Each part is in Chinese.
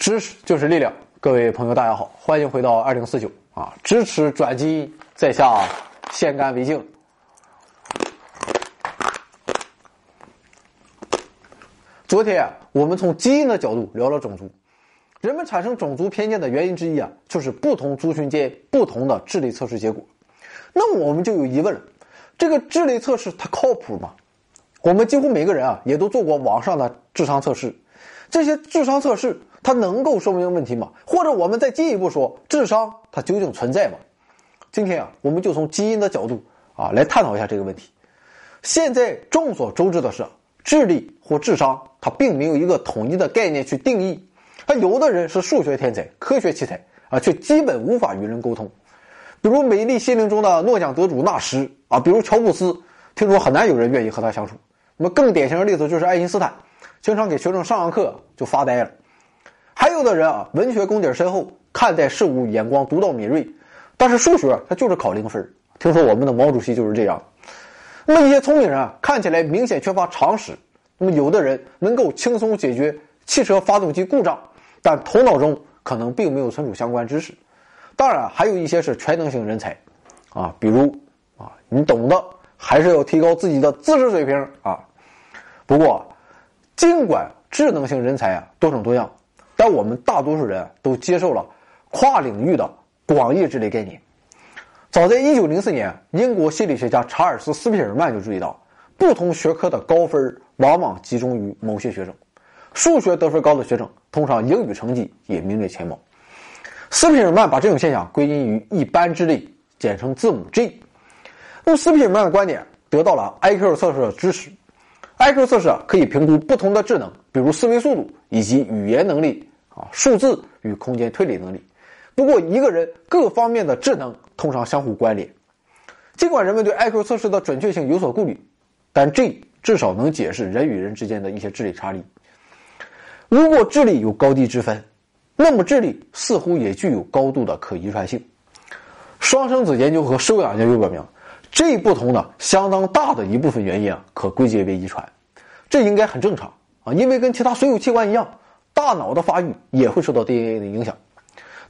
知识就是力量，各位朋友，大家好，欢迎回到二零四九啊！支持转基因，在下先干为敬。昨天我们从基因的角度聊了种族，人们产生种族偏见的原因之一啊，就是不同族群间不同的智力测试结果。那么我们就有疑问了：这个智力测试它靠谱吗？我们几乎每个人啊，也都做过网上的智商测试，这些智商测试。它能够说明问题吗？或者我们再进一步说，智商它究竟存在吗？今天啊，我们就从基因的角度啊来探讨一下这个问题。现在众所周知的是，智力或智商它并没有一个统一的概念去定义。它有的人是数学天才、科学奇才啊，却基本无法与人沟通。比如《美丽心灵》中的诺奖得主纳什啊，比如乔布斯，听说很难有人愿意和他相处。那么更典型的例子就是爱因斯坦，经常给学生上上课就发呆了。还有的人啊，文学功底深厚，看待事物眼光独到敏锐，但是数学他就是考零分。听说我们的毛主席就是这样。那么一些聪明人啊，看起来明显缺乏常识。那么有的人能够轻松解决汽车发动机故障，但头脑中可能并没有存储相关知识。当然，还有一些是全能型人才，啊，比如啊，你懂的，还是要提高自己的知识水平啊。不过，尽管智能型人才啊多种多样。但我们大多数人都接受了跨领域的广义智力概念。早在1904年，英国心理学家查尔斯·斯皮尔曼就注意到，不同学科的高分往往集中于某些学生。数学得分高的学生，通常英语成绩也名列前茅。斯皮尔曼把这种现象归因于一般智力，简称字母 G。用斯皮尔曼的观点，得到了 IQ 测试的支持。IQ 测试可以评估不同的智能，比如思维速度以及语言能力。啊，数字与空间推理能力。不过，一个人各方面的智能通常相互关联。尽管人们对 IQ 测试的准确性有所顾虑，但这至少能解释人与人之间的一些智力差异。如果智力有高低之分，那么智力似乎也具有高度的可遗传性。双生子研究和收养研究表明，这不同的相当大的一部分原因啊，可归结为遗传。这应该很正常啊，因为跟其他所有器官一样。大脑的发育也会受到 DNA 的影响，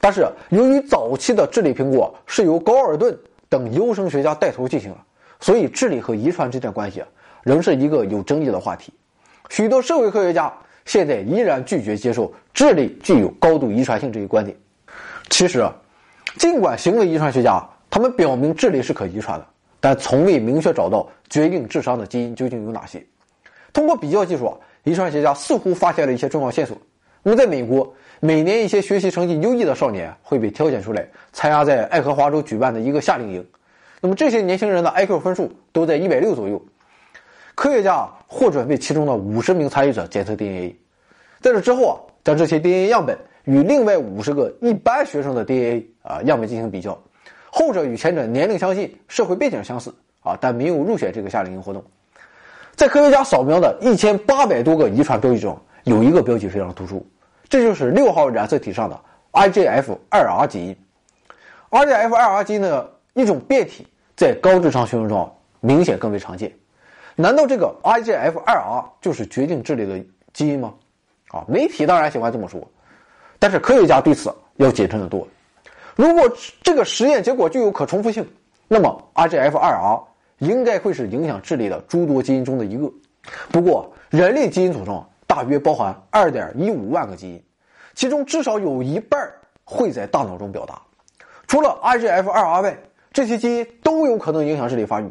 但是由于早期的智力评估是由高尔顿等优生学家带头进行的，所以智力和遗传之间的关系啊，仍是一个有争议的话题。许多社会科学家现在依然拒绝接受智力具有高度遗传性这一观点。其实，尽管行为遗传学家他们表明智力是可遗传的，但从未明确找到决定智商的基因究竟有哪些。通过比较技术啊，遗传学家似乎发现了一些重要线索。那么，在美国，每年一些学习成绩优异的少年会被挑选出来参加在爱荷华州举办的一个夏令营。那么，这些年轻人的 IQ 分数都在一百六左右。科学家获准为其中的五十名参与者检测 DNA，在这之后啊，将这些 DNA 样本与另外五十个一般学生的 DNA 啊样本进行比较，后者与前者年龄相近、社会背景相似啊，但没有入选这个夏令营活动。在科学家扫描的一千八百多个遗传标记中。有一个标记非常突出，这就是六号染色体上的 IGF2R 基因。IGF2R 基因的一种变体，在高智商学生中明显更为常见。难道这个 IGF2R 就是决定智力的基因吗？啊，媒体当然喜欢这么说，但是科学家对此要谨慎的多。如果这个实验结果具有可重复性，那么 IGF2R 应该会是影响智力的诸多基因中的一个。不过，人类基因组中。大约包含二点一五万个基因，其中至少有一半会在大脑中表达。除了 IGF2R 外，这些基因都有可能影响智力发育。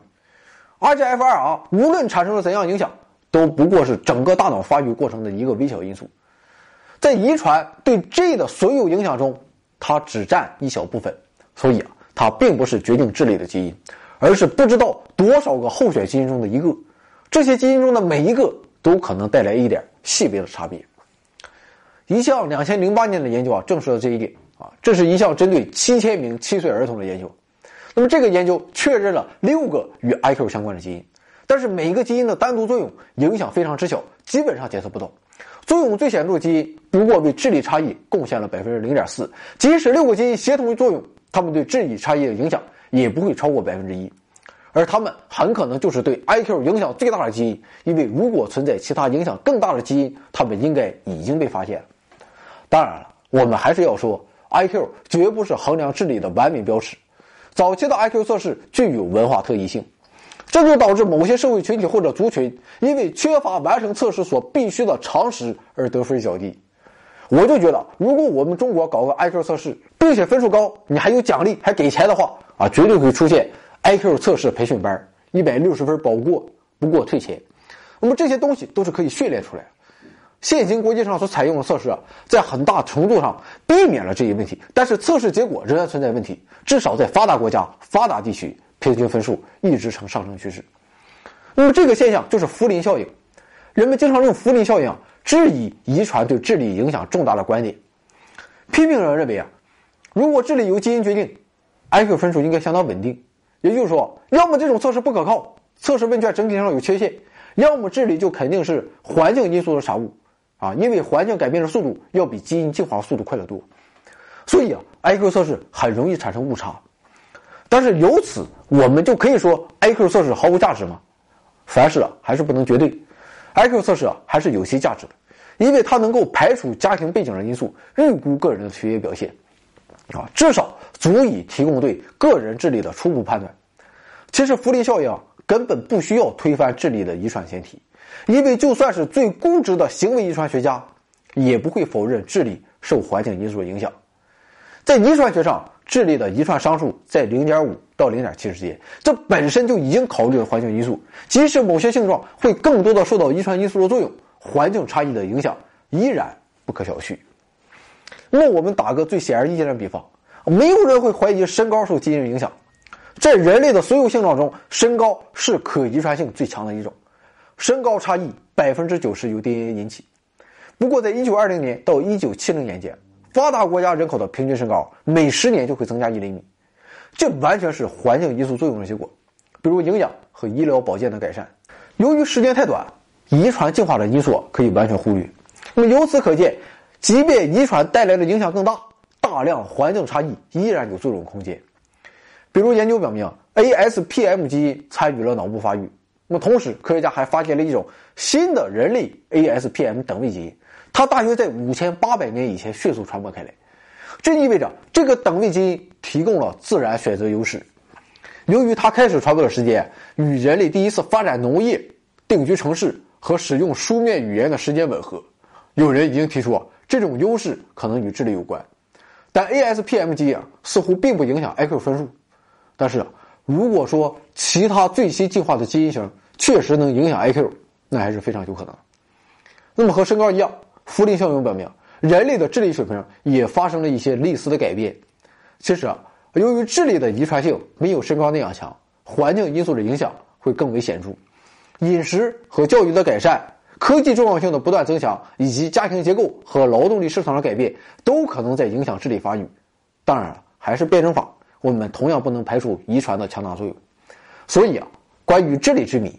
IGF2R 无论产生了怎样影响，都不过是整个大脑发育过程的一个微小因素。在遗传对 G 的所有影响中，它只占一小部分，所以啊，它并不是决定智力的基因，而是不知道多少个候选基因中的一个。这些基因中的每一个都可能带来一点。细微的差别。一项两千零八年的研究啊，证实了这一点啊。这是一项针对七千名七岁儿童的研究。那么这个研究确认了六个与 IQ 相关的基因，但是每一个基因的单独作用影响非常之小，基本上检测不到。作用最显著的基因不过为智力差异贡献了百分之零点四。即使六个基因协同作用，它们对智力差异的影响也不会超过百分之一。而他们很可能就是对 IQ 影响最大的基因，因为如果存在其他影响更大的基因，他们应该已经被发现了。当然了，我们还是要说，IQ 绝不是衡量智力的完美标尺。早期的 IQ 测试具有文化特异性，这就导致某些社会群体或者族群因为缺乏完成测试所必须的常识而得分较低。我就觉得，如果我们中国搞个 IQ 测试，并且分数高，你还有奖励，还给钱的话，啊，绝对会出现 IQ 测试培训班，一百六十分保过，不过退钱。那么这些东西都是可以训练出来的。现行国际上所采用的测试啊，在很大程度上避免了这一问题，但是测试结果仍然存在问题。至少在发达国家、发达地区，平均分数一直呈上升趋势。那么这个现象就是福林效应。人们经常用福林效应。质疑遗传对智力影响重大的观点，批评者认为啊，如果智力由基因决定，IQ 分数应该相当稳定。也就是说，要么这种测试不可靠，测试问卷整体上有缺陷；要么智力就肯定是环境因素的产物啊，因为环境改变的速度要比基因进化速度快得多。所以啊，IQ 测试很容易产生误差。但是由此我们就可以说 IQ 测试毫无价值吗？凡事啊还是不能绝对，IQ 测试啊还是有些价值的。因为它能够排除家庭背景的因素，预估个人的学业表现，啊，至少足以提供对个人智力的初步判断。其实福利效应根本不需要推翻智力的遗传前提，因为就算是最固执的行为遗传学家，也不会否认智力受环境因素影响。在遗传学上，智力的遗传商数在零点五到零点七之间，这本身就已经考虑了环境因素，即使某些性状会更多的受到遗传因素的作用。环境差异的影响依然不可小觑。那么，我们打个最显而易见的比方，没有人会怀疑身高受基因影响。在人类的所有性状中，身高是可遗传性最强的一种，身高差异百分之九十由 DNA 引起。不过，在一九二零年到一九七零年间，发达国家人口的平均身高每十年就会增加一厘米，这完全是环境因素作用的结果，比如营养和医疗保健的改善。由于时间太短。遗传进化的因素可以完全忽略，那么由此可见，即便遗传带来的影响更大，大量环境差异依然有作用空间。比如研究表明，ASPM 基因参与了脑部发育。那么同时，科学家还发现了一种新的人类 ASPM 等位基因，它大约在五千八百年以前迅速传播开来，这意味着这个等位基因提供了自然选择优势。由于它开始传播的时间与人类第一次发展农业、定居城市。和使用书面语言的时间吻合，有人已经提出啊，这种优势可能与智力有关，但 ASPM 基因似乎并不影响 IQ 分数。但是，如果说其他最新进化的基因型确实能影响 IQ，那还是非常有可能。那么和身高一样，福林效应表明人类的智力水平也发生了一些类似的改变。其实啊，由于智力的遗传性没有身高那样强，环境因素的影响会更为显著。饮食和教育的改善、科技重要性的不断增强，以及家庭结构和劳动力市场的改变，都可能在影响智力发育。当然了，还是辩证法，我们同样不能排除遗传的强大作用。所以啊，关于智力之谜，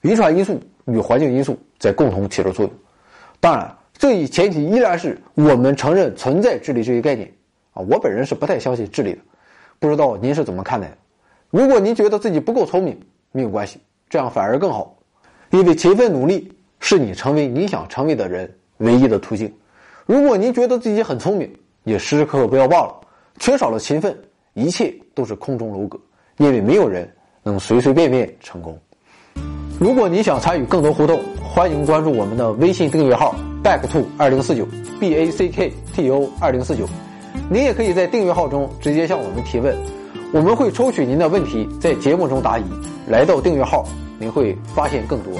遗传因素与环境因素在共同起着作用。当然，这一前提依然是我们承认存在智力这一概念。啊，我本人是不太相信智力的，不知道您是怎么看待的？如果您觉得自己不够聪明，没有关系。这样反而更好，因为勤奋努力是你成为你想成为的人唯一的途径。如果您觉得自己很聪明，也时时刻刻不要忘了，缺少了勤奋，一切都是空中楼阁。因为没有人能随随便便成功。如果你想参与更多互动，欢迎关注我们的微信订阅号 back to 二零四九 b a c k t o 二零四九。您也可以在订阅号中直接向我们提问，我们会抽取您的问题，在节目中答疑。来到订阅号。您会发现更多。